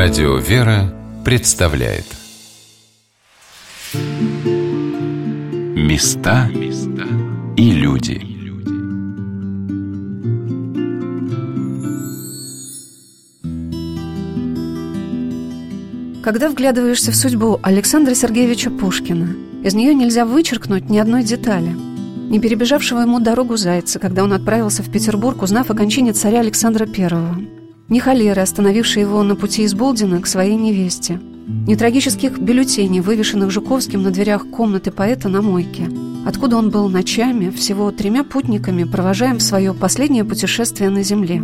Радио «Вера» представляет. Места и люди. Когда вглядываешься в судьбу Александра Сергеевича Пушкина, из нее нельзя вычеркнуть ни одной детали. Не перебежавшего ему дорогу зайца, когда он отправился в Петербург, узнав о кончине царя Александра I – ни холеры, остановившей его на пути из Болдина к своей невесте, ни трагических бюллетеней, вывешенных Жуковским на дверях комнаты поэта на мойке, откуда он был ночами всего тремя путниками, провожаем в свое последнее путешествие на Земле.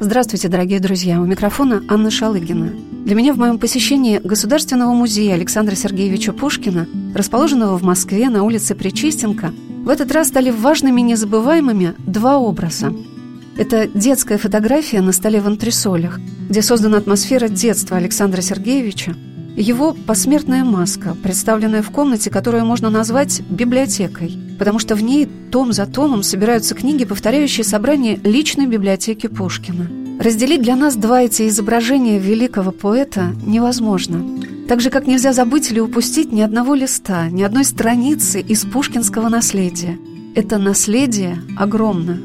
Здравствуйте, дорогие друзья! У микрофона Анна Шалыгина. Для меня в моем посещении Государственного музея Александра Сергеевича Пушкина, расположенного в Москве на улице Причистенко, в этот раз стали важными незабываемыми два образа – это детская фотография на столе в антресолях, где создана атмосфера детства Александра Сергеевича, его посмертная маска, представленная в комнате, которую можно назвать библиотекой, потому что в ней том за томом собираются книги, повторяющие собрание личной библиотеки Пушкина. Разделить для нас два эти изображения великого поэта невозможно. Так же, как нельзя забыть или упустить ни одного листа, ни одной страницы из пушкинского наследия. Это наследие огромно.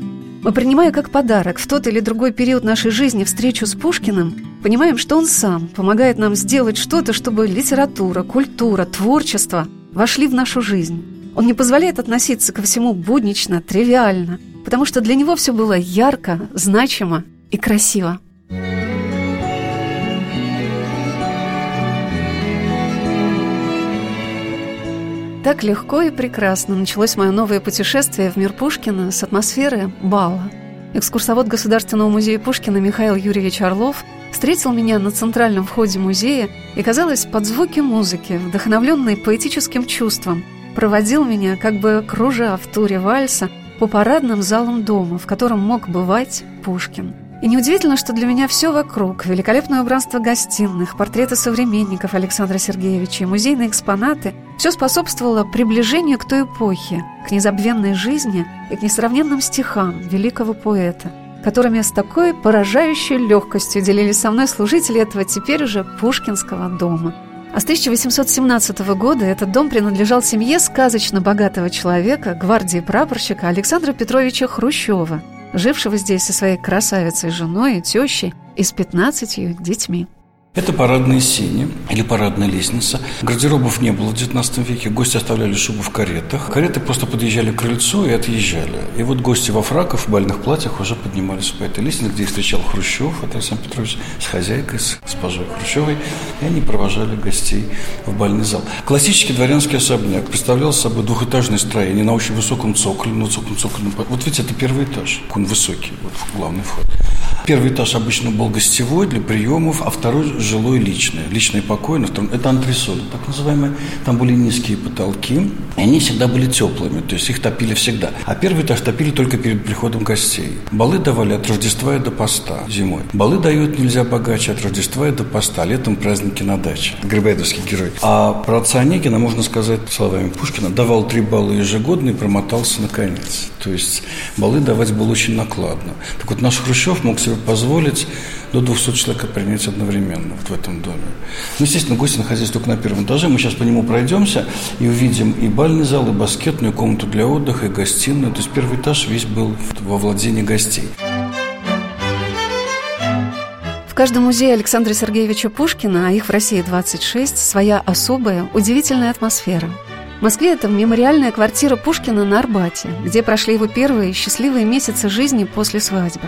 Мы, принимая как подарок в тот или другой период нашей жизни встречу с Пушкиным, понимаем, что он сам помогает нам сделать что-то, чтобы литература, культура, творчество вошли в нашу жизнь. Он не позволяет относиться ко всему буднично, тривиально, потому что для него все было ярко, значимо и красиво. Так легко и прекрасно началось мое новое путешествие в мир Пушкина с атмосферы бала. Экскурсовод Государственного музея Пушкина Михаил Юрьевич Орлов встретил меня на центральном входе музея и, казалось, под звуки музыки, вдохновленный поэтическим чувством, проводил меня, как бы кружа в туре вальса, по парадным залам дома, в котором мог бывать Пушкин – и неудивительно, что для меня все вокруг, великолепное убранство гостиных, портреты современников Александра Сергеевича и музейные экспонаты, все способствовало приближению к той эпохе, к незабвенной жизни и к несравненным стихам великого поэта, которыми с такой поражающей легкостью делились со мной служители этого теперь уже Пушкинского дома. А с 1817 года этот дом принадлежал семье сказочно богатого человека, гвардии прапорщика Александра Петровича Хрущева – жившего здесь со своей красавицей женой и тещей и с пятнадцатью детьми. Это парадные сени или парадная лестница. Гардеробов не было в XIX веке. Гости оставляли шубу в каретах. Кареты просто подъезжали к крыльцу и отъезжали. И вот гости во фраках, в бальных платьях уже поднимались по этой лестнице, где их встречал Хрущев, Александр Петрович, с хозяйкой, с госпожой Хрущевой. И они провожали гостей в бальный зал. Классический дворянский особняк представлял собой двухэтажное строение на очень высоком цоколе, на высоком цоколе. Вот видите, это первый этаж. Он высокий, вот главный вход. Первый этаж обычно был гостевой для приемов, а второй жилой личный. Личный покой втором. Это антресоли, так называемые. Там были низкие потолки, и они всегда были теплыми, то есть их топили всегда. А первый этаж топили только перед приходом гостей. Балы давали от Рождества и до поста зимой. Балы дают нельзя богаче от Рождества и до поста. Летом праздники на даче. Грибоедовский герой. А про отца Онегина, можно сказать словами Пушкина, давал три балла ежегодно и промотался на конец. То есть балы давать было очень накладно. Так вот наш Хрущев мог себе позволить до 200 человек принять одновременно вот в этом доме. Ну, естественно, гости находились только на первом этаже. Мы сейчас по нему пройдемся и увидим и бальный зал, и баскетную комнату для отдыха, и гостиную. То есть первый этаж весь был во владении гостей. В каждом музее Александра Сергеевича Пушкина, а их в России 26, своя особая, удивительная атмосфера. В Москве это мемориальная квартира Пушкина на Арбате, где прошли его первые счастливые месяцы жизни после свадьбы.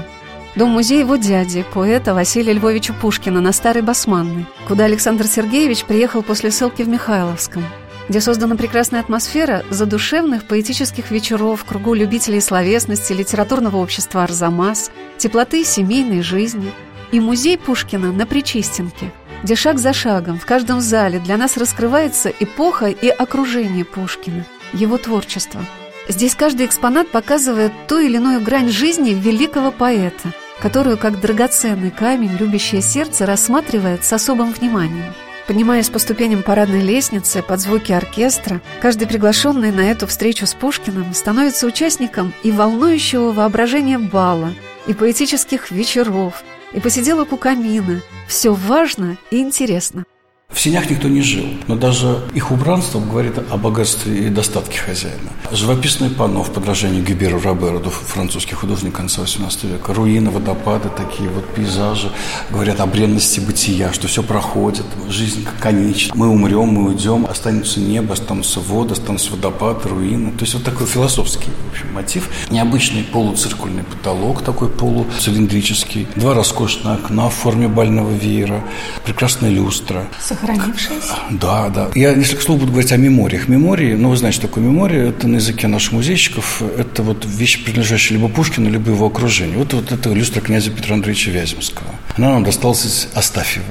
Дом-музей его дяди, поэта Василия Львовича Пушкина на Старой Басманной, куда Александр Сергеевич приехал после ссылки в Михайловском, где создана прекрасная атмосфера задушевных поэтических вечеров в кругу любителей словесности, литературного общества «Арзамас», теплоты семейной жизни и музей Пушкина на Причистенке, где шаг за шагом в каждом зале для нас раскрывается эпоха и окружение Пушкина, его творчество. Здесь каждый экспонат показывает ту или иную грань жизни великого поэта – которую, как драгоценный камень, любящее сердце рассматривает с особым вниманием. Поднимаясь по ступеням парадной лестницы под звуки оркестра, каждый приглашенный на эту встречу с Пушкиным становится участником и волнующего воображения бала, и поэтических вечеров, и посиделок у камина. Все важно и интересно. В сенях никто не жил, но даже их убранство говорит о богатстве и достатке хозяина. Живописное панно в подражании Гюберу Роберу, французский художник конца XVIII века, руины, водопады, такие вот пейзажи, говорят о бренности бытия, что все проходит, жизнь конечна. Мы умрем, мы уйдем, останется небо, останутся воды, останутся водопады, руины. То есть вот такой философский общем, мотив. Необычный полуциркульный потолок, такой полуцилиндрический, два роскошных окна в форме бального веера, прекрасная люстра сохранившаяся? Да, да. Я несколько слов буду говорить о мемориях. Мемории, ну, вы знаете, что такое мемория, это на языке наших музейщиков, это вот вещь, принадлежащая либо Пушкину, либо его окружению. Вот, вот это люстра князя Петра Андреевича Вяземского. Она нам досталась из Астафьева.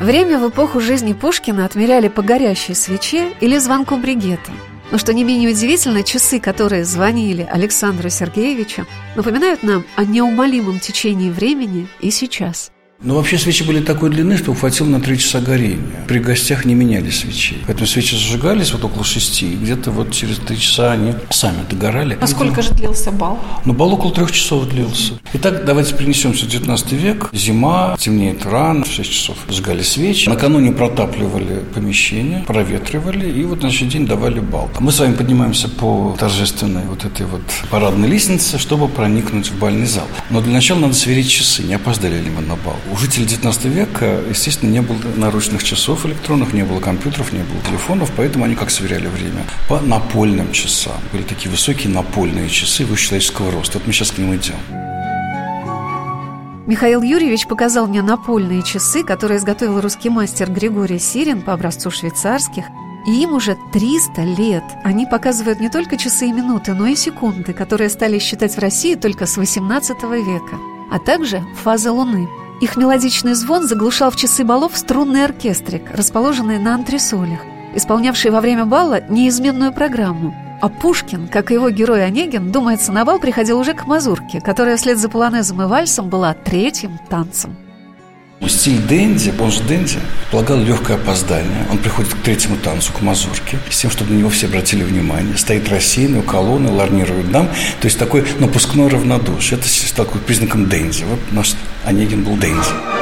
Время в эпоху жизни Пушкина отмеряли по горящей свече или звонку бригета. Но что не менее удивительно, часы, которые звонили Александру Сергеевичу, напоминают нам о неумолимом течении времени и сейчас – ну, вообще свечи были такой длины, что хватило на три часа горения. При гостях не меняли свечи. Поэтому свечи зажигались вот около шести, и где-то вот через три часа они сами догорали. А сколько же длился бал? Ну, бал около трех часов длился. Итак, давайте перенесемся в 19 век. Зима, темнеет рано, в 6 часов сжигали свечи. Накануне протапливали помещение, проветривали, и вот на следующий день давали бал. Мы с вами поднимаемся по торжественной вот этой вот парадной лестнице, чтобы проникнуть в бальный зал. Но для начала надо сверить часы, не опоздали ли мы на бал. У жителей 19 века, естественно, не было наручных часов электронных, не было компьютеров, не было телефонов, поэтому они как сверяли время? По напольным часам. Были такие высокие напольные часы человеческого роста. Вот мы сейчас к ним идем. Михаил Юрьевич показал мне напольные часы, которые изготовил русский мастер Григорий Сирин по образцу швейцарских, и им уже 300 лет. Они показывают не только часы и минуты, но и секунды, которые стали считать в России только с 18 века, а также фазы Луны – их мелодичный звон заглушал в часы балов струнный оркестрик, расположенный на антресолях, исполнявший во время бала неизменную программу. А Пушкин, как и его герой Онегин, думается, на бал приходил уже к мазурке, которая вслед за полонезом и вальсом была третьим танцем. Стиль Дэнди, же Дэнди, полагал легкое опоздание. Он приходит к третьему танцу, к мазурке, с тем, чтобы на него все обратили внимание. Стоит рассеянный у колонны, ларнирует дам. То есть такой напускной равнодушие. Это стало признаком Дэнди. Вот наш Онегин был Дэнди.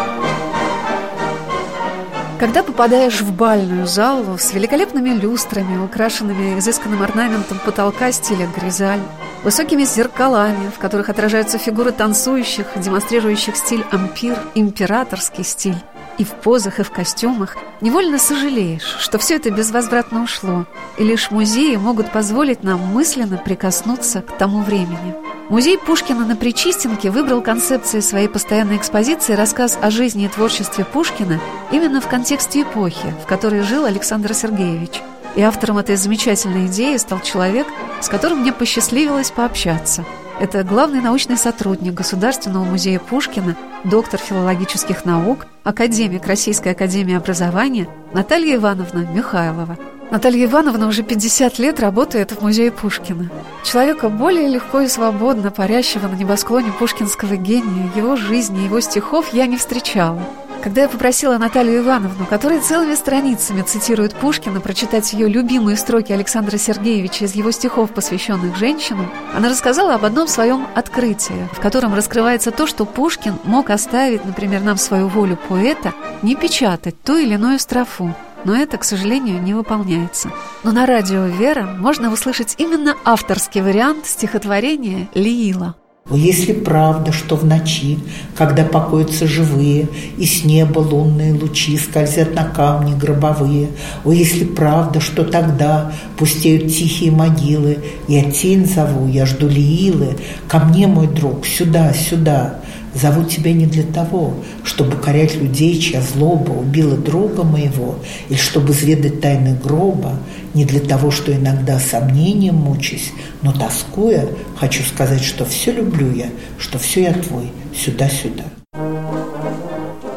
Когда попадаешь в бальную залу с великолепными люстрами, украшенными изысканным орнаментом потолка стиля гризаль, высокими зеркалами, в которых отражаются фигуры танцующих, демонстрирующих стиль ампир, императорский стиль, и в позах, и в костюмах, невольно сожалеешь, что все это безвозвратно ушло, и лишь музеи могут позволить нам мысленно прикоснуться к тому времени. Музей Пушкина на Причистенке выбрал концепцией своей постоянной экспозиции рассказ о жизни и творчестве Пушкина именно в контексте эпохи, в которой жил Александр Сергеевич. И автором этой замечательной идеи стал человек, с которым мне посчастливилось пообщаться – это главный научный сотрудник Государственного музея Пушкина, доктор филологических наук, академик Российской академии образования Наталья Ивановна Михайлова. Наталья Ивановна уже 50 лет работает в музее Пушкина. Человека более легко и свободно парящего на небосклоне пушкинского гения, его жизни, его стихов я не встречала. Когда я попросила Наталью Ивановну, которая целыми страницами цитирует Пушкина, прочитать ее любимые строки Александра Сергеевича из его стихов, посвященных женщинам, она рассказала об одном своем открытии, в котором раскрывается то, что Пушкин мог оставить, например, нам свою волю поэта, не печатать ту или иную строфу, но это, к сожалению, не выполняется. Но на радио «Вера» можно услышать именно авторский вариант стихотворения «Лиила». Если правда, что в ночи, когда покоятся живые, И с неба лунные лучи скользят на камни гробовые, О, если правда, что тогда пустеют тихие могилы, Я тень зову, я жду Лиилы, ко мне, мой друг, сюда, сюда, Зову тебя не для того, чтобы корять людей, чья злоба убила друга моего, или чтобы изведать тайны гроба, не для того, что иногда сомнением мучусь, но тоскуя, хочу сказать, что все люблю я, что все я твой, сюда-сюда.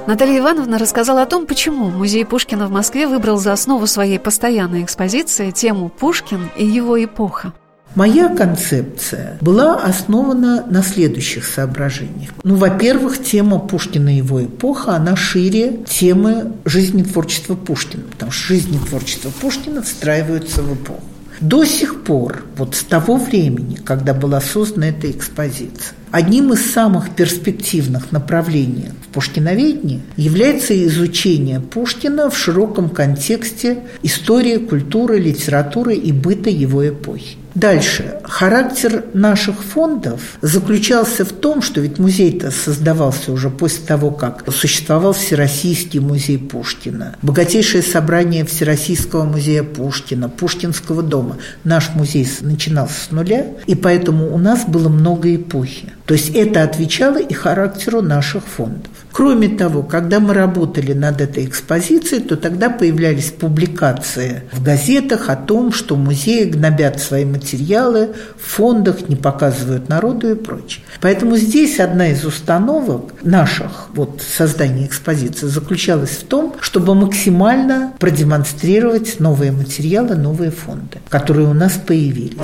Наталья Ивановна рассказала о том, почему музей Пушкина в Москве выбрал за основу своей постоянной экспозиции тему «Пушкин и его эпоха». Моя концепция была основана на следующих соображениях. Ну, во-первых, тема Пушкина и его эпоха, она шире темы жизни творчества Пушкина, потому что жизнь и творчество Пушкина встраиваются в эпоху. До сих пор, вот с того времени, когда была создана эта экспозиция, Одним из самых перспективных направлений в пушкиноведении является изучение Пушкина в широком контексте истории, культуры, литературы и быта его эпохи. Дальше. Характер наших фондов заключался в том, что ведь музей-то создавался уже после того, как существовал Всероссийский музей Пушкина, богатейшее собрание Всероссийского музея Пушкина, Пушкинского дома. Наш музей начинался с нуля, и поэтому у нас было много эпохи. То есть это отвечало и характеру наших фондов. Кроме того, когда мы работали над этой экспозицией, то тогда появлялись публикации в газетах о том, что музеи гнобят свои материалы, в фондах не показывают народу и прочее. Поэтому здесь одна из установок наших вот, создания экспозиции заключалась в том, чтобы максимально продемонстрировать новые материалы, новые фонды, которые у нас появились.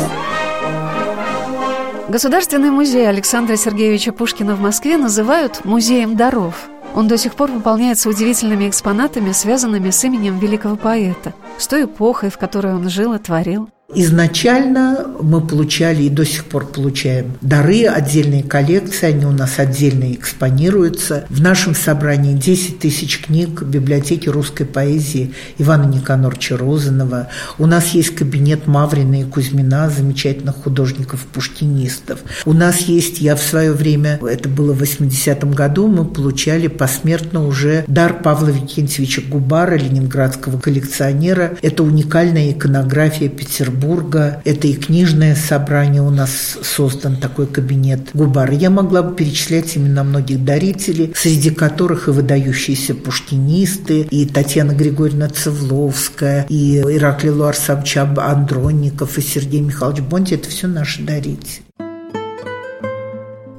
Государственный музей Александра Сергеевича Пушкина в Москве называют «музеем даров». Он до сих пор выполняется удивительными экспонатами, связанными с именем великого поэта, с той эпохой, в которой он жил и творил. Изначально мы получали и до сих пор получаем дары, отдельные коллекции, они у нас отдельно экспонируются. В нашем собрании 10 тысяч книг в библиотеке русской поэзии Ивана Никанорча Розанова. У нас есть кабинет Маврина и Кузьмина, замечательных художников-пуштинистов. У нас есть, я в свое время, это было в 80-м году, мы получали посмертно уже дар Павла Викентьевича Губара, ленинградского коллекционера. Это уникальная иконография Петербурга Петербурга. Это и книжное собрание у нас создан такой кабинет Губар. Я могла бы перечислять именно многих дарителей, среди которых и выдающиеся пушкинисты, и Татьяна Григорьевна Цевловская, и Ираклий Луарсович Андронников, и Сергей Михайлович Бонди. Это все наши дарители.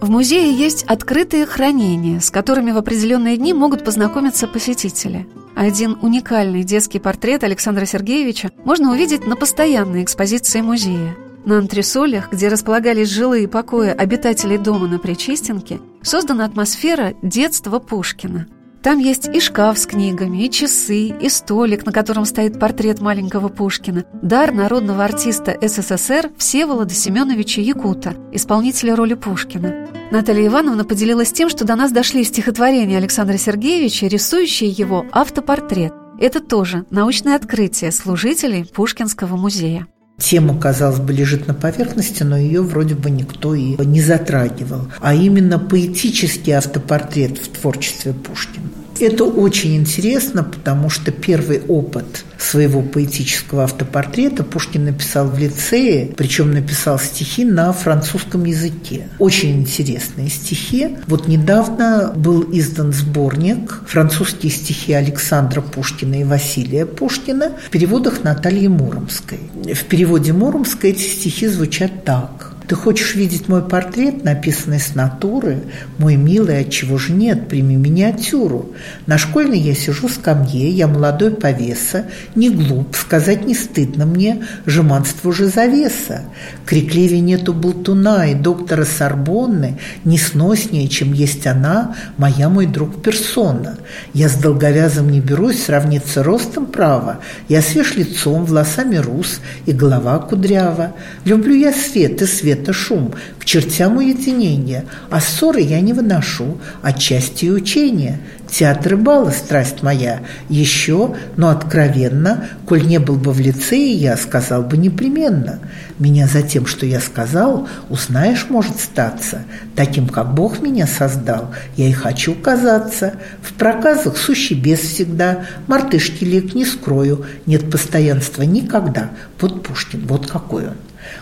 В музее есть открытые хранения, с которыми в определенные дни могут познакомиться посетители – один уникальный детский портрет Александра Сергеевича можно увидеть на постоянной экспозиции музея. На антресолях, где располагались жилые покои обитателей дома на Причистенке, создана атмосфера детства Пушкина – там есть и шкаф с книгами, и часы, и столик, на котором стоит портрет маленького Пушкина. Дар народного артиста СССР Всеволода Семеновича Якута, исполнителя роли Пушкина. Наталья Ивановна поделилась тем, что до нас дошли стихотворения Александра Сергеевича, рисующие его автопортрет. Это тоже научное открытие служителей Пушкинского музея. Тема, казалось бы, лежит на поверхности, но ее вроде бы никто и не затрагивал. А именно поэтический автопортрет в творчестве Пушкина. Это очень интересно, потому что первый опыт своего поэтического автопортрета Пушкин написал в лицее, причем написал стихи на французском языке. Очень интересные стихи. Вот недавно был издан сборник «Французские стихи Александра Пушкина и Василия Пушкина» в переводах Натальи Муромской. В переводе Муромской эти стихи звучат так – ты хочешь видеть мой портрет, написанный с натуры? Мой милый, от чего же нет, прими миниатюру. На школьной я сижу в скамье, я молодой повеса, не глуп, сказать не стыдно мне, жеманство же завеса. Крикливее нету болтуна и доктора Сорбонны, не сноснее, чем есть она, моя мой друг персона. Я с долговязым не берусь сравниться ростом права, я свеж лицом, волосами рус и голова кудрява. Люблю я свет и свет это шум, к чертям уединения, а ссоры я не выношу, отчасти и учения. Театр и балы, страсть моя, еще, но откровенно, коль не был бы в лицее, я сказал бы непременно. Меня за тем, что я сказал, узнаешь, может статься. Таким, как Бог меня создал, я и хочу казаться. В проказах сущий без всегда, мартышки лик не скрою, нет постоянства никогда. Вот Пушкин, вот какой он.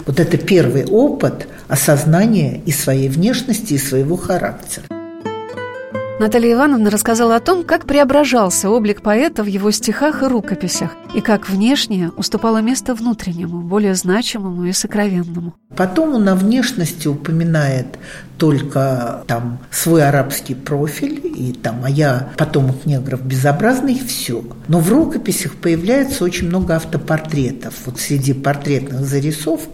Вот это первый опыт осознания и своей внешности, и своего характера. Наталья Ивановна рассказала о том, как преображался облик поэта в его стихах и рукописях, и как внешнее уступало место внутреннему, более значимому и сокровенному. Потом он на внешности упоминает только там свой арабский профиль и там «а я потомок негров безобразный» и все. Но в рукописях появляется очень много автопортретов. Вот среди портретных зарисовок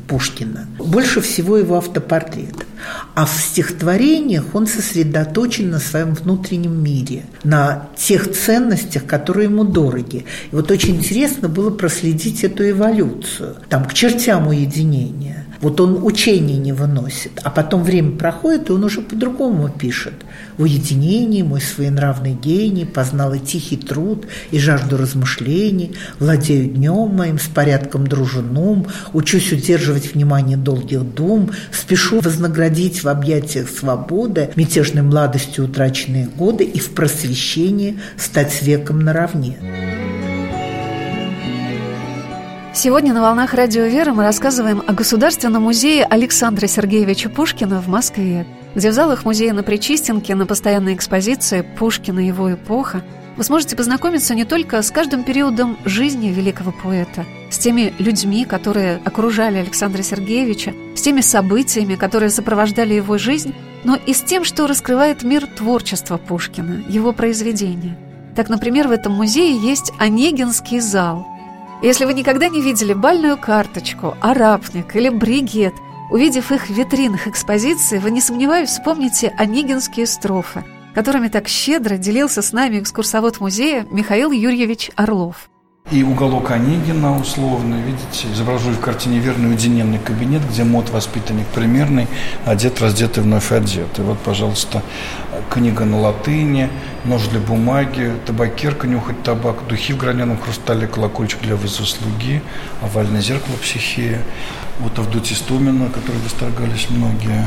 Пушкина. Больше всего его автопортрет. А в стихотворениях он сосредоточен на своем внутреннем мире, на тех ценностях, которые ему дороги. И вот очень интересно было проследить эту эволюцию. Там к чертям уединения – вот он учение не выносит, а потом время проходит, и он уже по-другому пишет. В уединении мой своенравный гений познал и тихий труд, и жажду размышлений, владею днем моим с порядком дружином, учусь удерживать внимание долгих дум, спешу вознаградить в объятиях свободы мятежной младостью утраченные годы и в просвещении стать веком наравне. Сегодня на «Волнах Радио Вера» мы рассказываем о Государственном музее Александра Сергеевича Пушкина в Москве, где в залах музея на Причистенке на постоянной экспозиции «Пушкина и его эпоха» вы сможете познакомиться не только с каждым периодом жизни великого поэта, с теми людьми, которые окружали Александра Сергеевича, с теми событиями, которые сопровождали его жизнь, но и с тем, что раскрывает мир творчества Пушкина, его произведения. Так, например, в этом музее есть Онегинский зал – если вы никогда не видели бальную карточку, арапник или бригет, увидев их в витринах экспозиции, вы, не сомневаюсь, вспомните онегинские строфы, которыми так щедро делился с нами экскурсовод музея Михаил Юрьевич Орлов. И уголок Онегина условно, видите, изображу в картине верный уединенный кабинет, где мод воспитанник примерный, одет, раздетый, вновь одет. И вот, пожалуйста, книга на латыни, нож для бумаги, табакерка, нюхать табак, духи в граненом хрустале, колокольчик для вызова слуги, овальное зеркало психея. Вот Авдотья Стумина, которой восторгались многие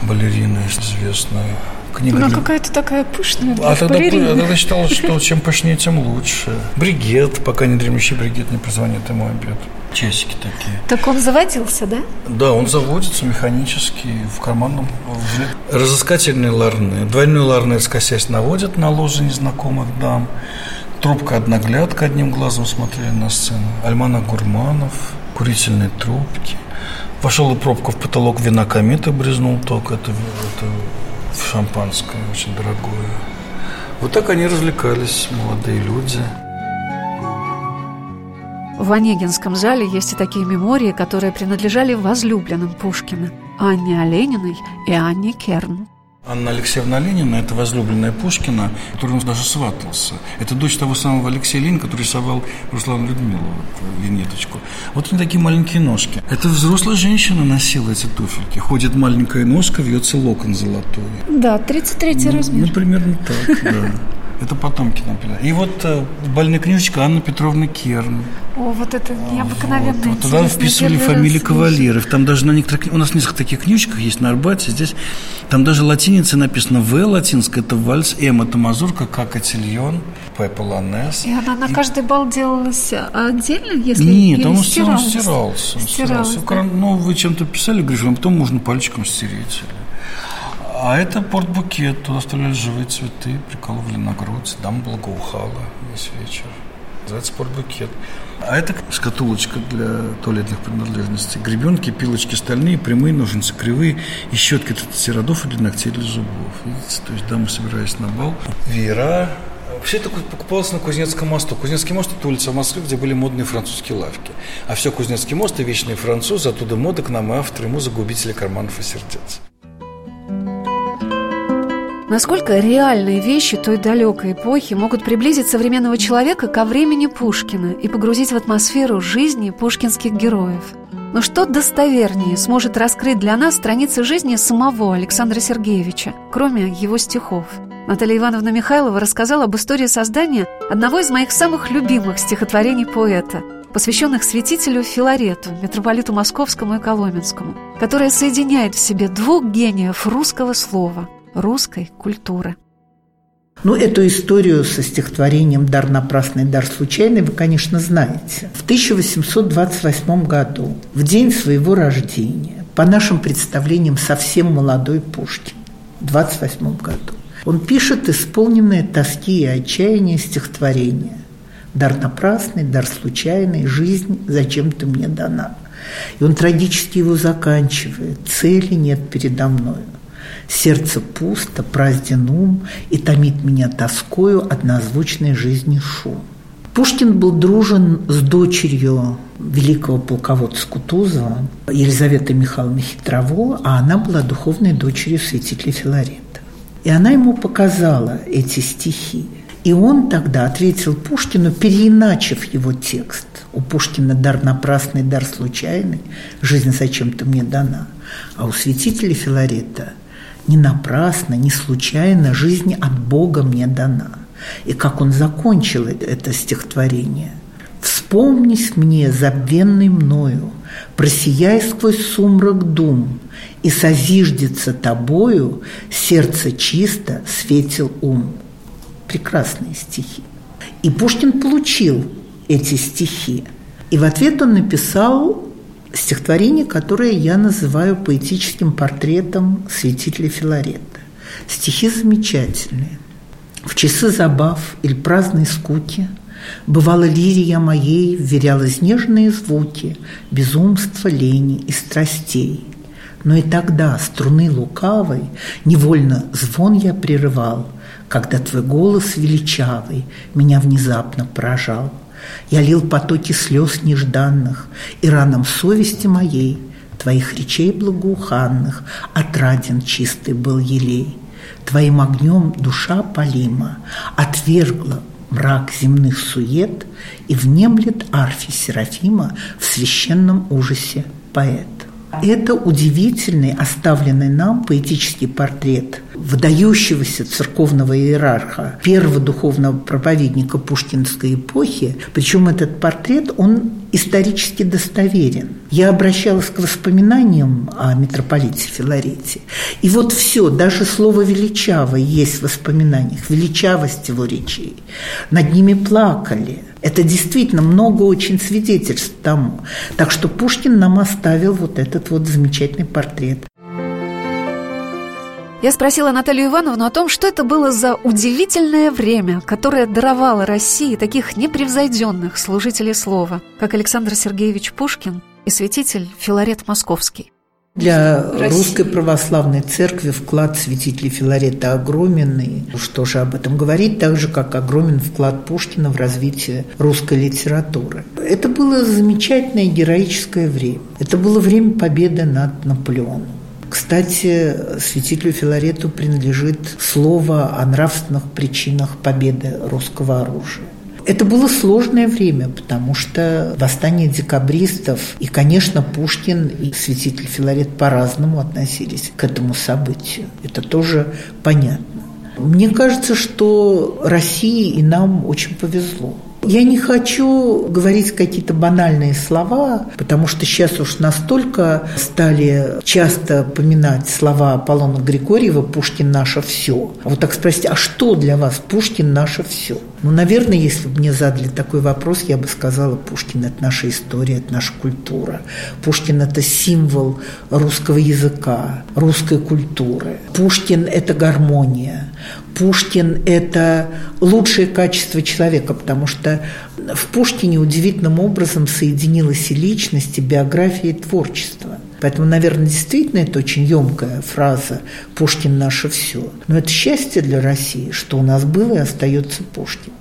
балерины известные. Книга Она для... какая-то такая пышная. А тогда, а тогда считалось, что чем пышнее, тем лучше. Бригет, пока не дремлющий бригет не прозвонит ему обед. Часики такие. Так он заводился, да? Да, он заводится механически в карманном. Разыскательные ларны. Двойной ларны, скосясь, наводят на ложе незнакомых дам. Трубка одноглядка одним глазом смотрели на сцену. Альмана Гурманов, курительные трубки. Вошел и пробка в потолок вина комета брезнул ток. Это, это шампанское очень дорогое. Вот так они развлекались, молодые люди. В Онегинском зале есть и такие мемории, которые принадлежали возлюбленным Пушкина – Анне Олениной и Анне Керн. Анна Алексеевна Ленина – это возлюбленная Пушкина, который он даже сватался. Это дочь того самого Алексея Ленина, который рисовал Руслану Людмилу, вот, винеточку. Вот они такие маленькие ножки. Это взрослая женщина носила эти туфельки. Ходит маленькая ножка, вьется локон золотой. Да, 33 ну, размер. Ну, примерно так, да. Это потомки написали. И вот э, больная книжечка Анны Петровны Керн. О, вот это необыкновенно вот, вот Туда вписывали фамилии кавалеров. Там даже на некоторых... У нас несколько таких книжечках есть на Арбате. Здесь там даже латиница написано В латинская, это вальс, М это мазурка, К котильон, П полонез. И она на каждый бал делалась отдельно, если Нет, он стирался. стирался. Он стирался. Да. Ну, вы чем-то писали, Грифон, потом можно пальчиком стереть. А это портбукет. Туда оставляли живые цветы, прикалывали на грудь. Дама благоухала весь вечер. Называется портбукет. А это шкатулочка для туалетных принадлежностей. Гребенки, пилочки стальные, прямые, ножницы кривые и щетки для родов и для ногтей для зубов. Видите? То есть дама, собираясь на бал. Веера, все это покупалось на Кузнецком мосту. Кузнецкий мост – это улица в Москве, где были модные французские лавки. А все Кузнецкий мост и вечные французы, оттуда мода к нам и авторы, ему загубители карманов и сердец. Насколько реальные вещи той далекой эпохи могут приблизить современного человека ко времени Пушкина и погрузить в атмосферу жизни пушкинских героев? Но что достовернее сможет раскрыть для нас страницы жизни самого Александра Сергеевича, кроме его стихов? Наталья Ивановна Михайлова рассказала об истории создания одного из моих самых любимых стихотворений поэта, посвященных святителю Филарету, митрополиту Московскому и Коломенскому, которое соединяет в себе двух гениев русского слова – русской культуры. Ну, эту историю со стихотворением «Дар напрасный, дар случайный» вы, конечно, знаете. В 1828 году, в день своего рождения, по нашим представлениям, совсем молодой Пушкин, в 28 году, он пишет исполненное тоски и отчаяния стихотворение «Дар напрасный, дар случайный, жизнь зачем ты мне дана». И он трагически его заканчивает «Цели нет передо мною». Сердце пусто, празден ум, и томит меня тоскою однозвучной жизни шум. Пушкин был дружен с дочерью великого полководца Кутузова Елизаветы Михайловны Хитрово, а она была духовной дочерью святителя Филарета. И она ему показала эти стихи. И он тогда ответил Пушкину, переиначив его текст. У Пушкина дар напрасный, дар случайный, жизнь зачем-то мне дана. А у святителя Филарета не напрасно, не случайно жизнь от Бога мне дана. И как он закончил это стихотворение. «Вспомнись мне, забвенный мною, просияй сквозь сумрак дум, и созиждется тобою сердце чисто, светил ум» прекрасные стихи. И Пушкин получил эти стихи. И в ответ он написал стихотворение, которое я называю поэтическим портретом святителя Филарета. Стихи замечательные. В часы забав или праздной скуки Бывало, лирия моей вверялась нежные звуки Безумства, лени и страстей. Но и тогда струны лукавой Невольно звон я прерывал – когда твой голос величавый меня внезапно поражал. Я лил потоки слез нежданных, и раном совести моей Твоих речей благоуханных отраден чистый был елей. Твоим огнем душа полима отвергла мрак земных сует и внемлет арфи Серафима в священном ужасе поэт. Это удивительный, оставленный нам поэтический портрет выдающегося церковного иерарха, первого духовного проповедника пушкинской эпохи. Причем этот портрет, он исторически достоверен. Я обращалась к воспоминаниям о митрополите Филарете. И вот все, даже слово «величавый» есть в воспоминаниях, величавость его речей. Над ними плакали – это действительно много очень свидетельств тому. Так что Пушкин нам оставил вот этот вот замечательный портрет. Я спросила Наталью Ивановну о том, что это было за удивительное время, которое даровало России таких непревзойденных служителей слова, как Александр Сергеевич Пушкин и святитель Филарет Московский. Для русской православной церкви вклад святителя Филарета огромен. И что же об этом говорить, так же, как огромен вклад Пушкина в развитие русской литературы. Это было замечательное героическое время. Это было время победы над Наполеоном. Кстати, святителю Филарету принадлежит слово о нравственных причинах победы русского оружия. Это было сложное время, потому что восстание декабристов и, конечно, Пушкин и святитель Филарет по-разному относились к этому событию. Это тоже понятно. Мне кажется, что России и нам очень повезло. Я не хочу говорить какие-то банальные слова, потому что сейчас уж настолько стали часто поминать слова Аполлона Григорьева «Пушкин – наше все». А вот так спросить, а что для вас Пушкин – наше все? Ну, наверное, если бы мне задали такой вопрос, я бы сказала, Пушкин – это наша история, это наша культура. Пушкин – это символ русского языка, русской культуры. Пушкин – это гармония. Пушкин – это лучшее качество человека, потому что в Пушкине удивительным образом соединилась и личность, и биография, и творчество. Поэтому, наверное, действительно это очень емкая фраза «Пушкин – наше все». Но это счастье для России, что у нас было и остается Пушкин.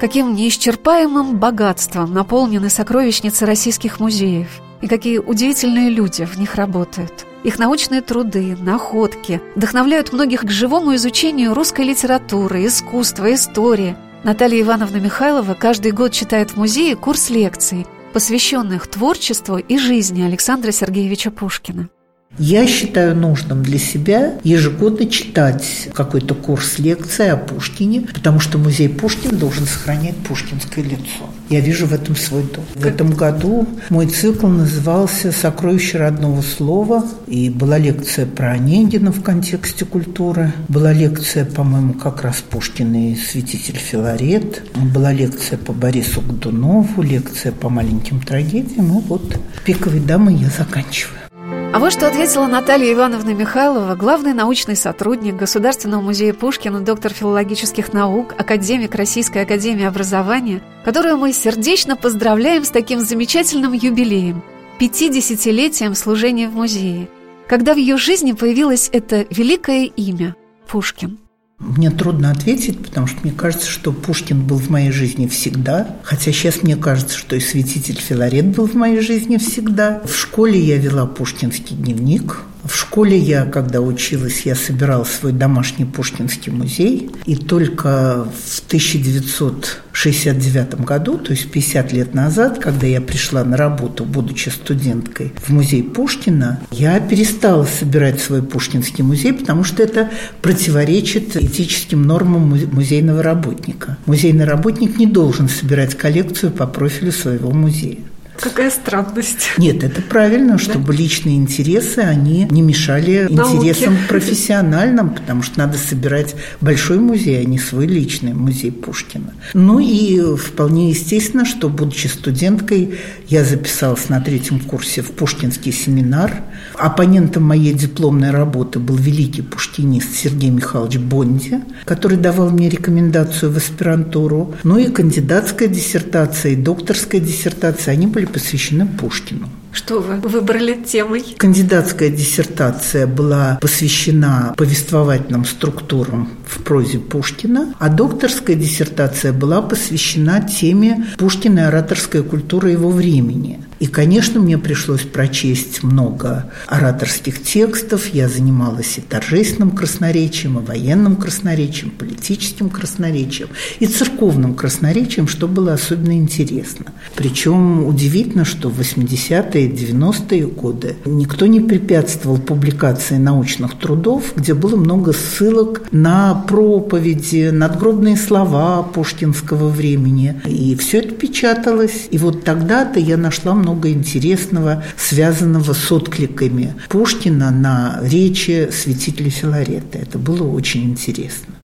Каким неисчерпаемым богатством наполнены сокровищницы российских музеев, и какие удивительные люди в них работают – их научные труды, находки вдохновляют многих к живому изучению русской литературы, искусства, истории. Наталья Ивановна Михайлова каждый год читает в музее курс лекций, посвященных творчеству и жизни Александра Сергеевича Пушкина. Я считаю нужным для себя ежегодно читать какой-то курс лекции о Пушкине, потому что музей Пушкин должен сохранять пушкинское лицо. Я вижу в этом свой долг. В этом году мой цикл назывался «Сокровище родного слова», и была лекция про Онегина в контексте культуры, была лекция, по-моему, как раз Пушкин и святитель Филарет, была лекция по Борису Годунову, лекция по маленьким трагедиям, и вот «Пиковой дамы» я заканчиваю. А вот что ответила Наталья Ивановна Михайлова, главный научный сотрудник Государственного музея Пушкина, доктор филологических наук, академик Российской академии образования, которую мы сердечно поздравляем с таким замечательным юбилеем – 50-летием служения в музее, когда в ее жизни появилось это великое имя – Пушкин. Мне трудно ответить, потому что мне кажется, что Пушкин был в моей жизни всегда. Хотя сейчас мне кажется, что и святитель Филарет был в моей жизни всегда. В школе я вела пушкинский дневник. В школе я, когда училась, я собирала свой домашний Пушкинский музей. И только в 1969 году, то есть 50 лет назад, когда я пришла на работу, будучи студенткой, в музей Пушкина, я перестала собирать свой Пушкинский музей, потому что это противоречит этическим нормам музейного работника. Музейный работник не должен собирать коллекцию по профилю своего музея. Какая странность. Нет, это правильно, чтобы личные интересы, они не мешали Науки. интересам профессиональным, потому что надо собирать большой музей, а не свой личный музей Пушкина. Ну и вполне естественно, что, будучи студенткой, я записалась на третьем курсе в Пушкинский семинар. Оппонентом моей дипломной работы был великий пушкинист Сергей Михайлович Бонди, который давал мне рекомендацию в аспирантуру. Ну и кандидатская диссертация, и докторская диссертация, они были посвящены Пушкину. Что вы выбрали темой? Кандидатская диссертация была посвящена повествовательным структурам в прозе Пушкина, а докторская диссертация была посвящена теме Пушкина и ораторская культура его времени. И, конечно, мне пришлось прочесть много ораторских текстов. Я занималась и торжественным красноречием, и военным красноречием, политическим красноречием, и церковным красноречием, что было особенно интересно. Причем удивительно, что в 80-е 90-е годы никто не препятствовал публикации научных трудов, где было много ссылок на проповеди, надгробные слова пушкинского времени. И все это печаталось. И вот тогда-то я нашла много интересного, связанного с откликами Пушкина на речи святителя Филарета. Это было очень интересно.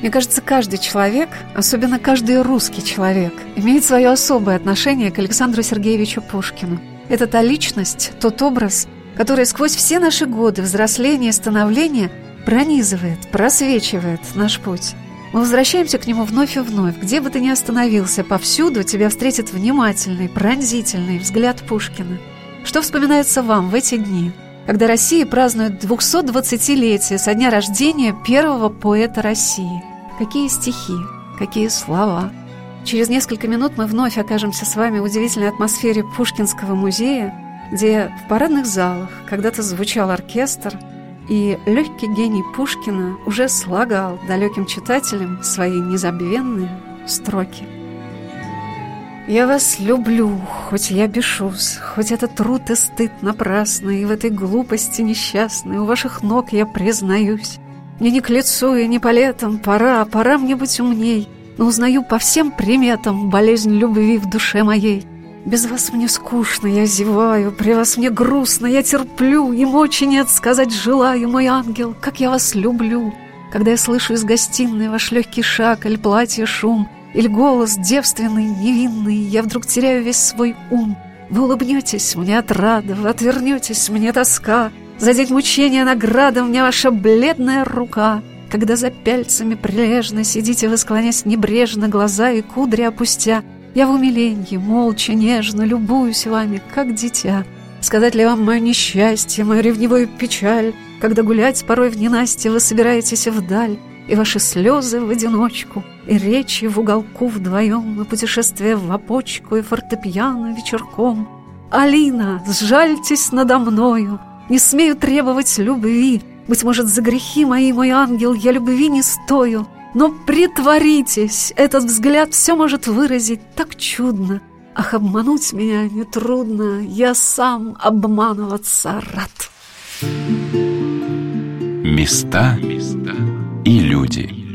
Мне кажется, каждый человек, особенно каждый русский человек, имеет свое особое отношение к Александру Сергеевичу Пушкину. Это та личность, тот образ, который сквозь все наши годы взросления и становления пронизывает, просвечивает наш путь. Мы возвращаемся к нему вновь и вновь. Где бы ты ни остановился, повсюду тебя встретит внимательный, пронзительный взгляд Пушкина. Что вспоминается вам в эти дни, когда Россия празднует 220-летие со дня рождения первого поэта России? Какие стихи, какие слова. Через несколько минут мы вновь окажемся с вами в удивительной атмосфере Пушкинского музея, где в парадных залах когда-то звучал оркестр, и легкий гений Пушкина уже слагал далеким читателям свои незабвенные строки. Я вас люблю, хоть я бешусь, хоть это труд и стыд напрасный, и в этой глупости несчастной у ваших ног я признаюсь. Мне не к лицу и не по летам, пора, пора мне быть умней, но узнаю по всем приметам болезнь любви в душе моей. Без вас мне скучно, я зеваю, при вас мне грустно, я терплю, и мочи нет сказать желаю, мой ангел, как я вас люблю. Когда я слышу из гостиной ваш легкий шаг или платье шум, или голос девственный, невинный, я вдруг теряю весь свой ум. Вы улыбнетесь мне от рада, вы отвернетесь мне тоска, Задеть мучения награда мне ваша бледная рука, Когда за пяльцами прилежно сидите вы, склонясь небрежно, глаза и кудри опустя. Я в умиленье, молча, нежно любуюсь вами, как дитя. Сказать ли вам мое несчастье, мою ревнивую печаль, Когда гулять порой в ненастье вы собираетесь вдаль, И ваши слезы в одиночку, и речи в уголку вдвоем, И путешествие в опочку, и фортепиано вечерком. Алина, сжальтесь надо мною, не смею требовать любви. Быть может, за грехи мои, мой ангел, я любви не стою. Но притворитесь, этот взгляд все может выразить так чудно. Ах, обмануть меня нетрудно, я сам обманываться рад. Места и люди.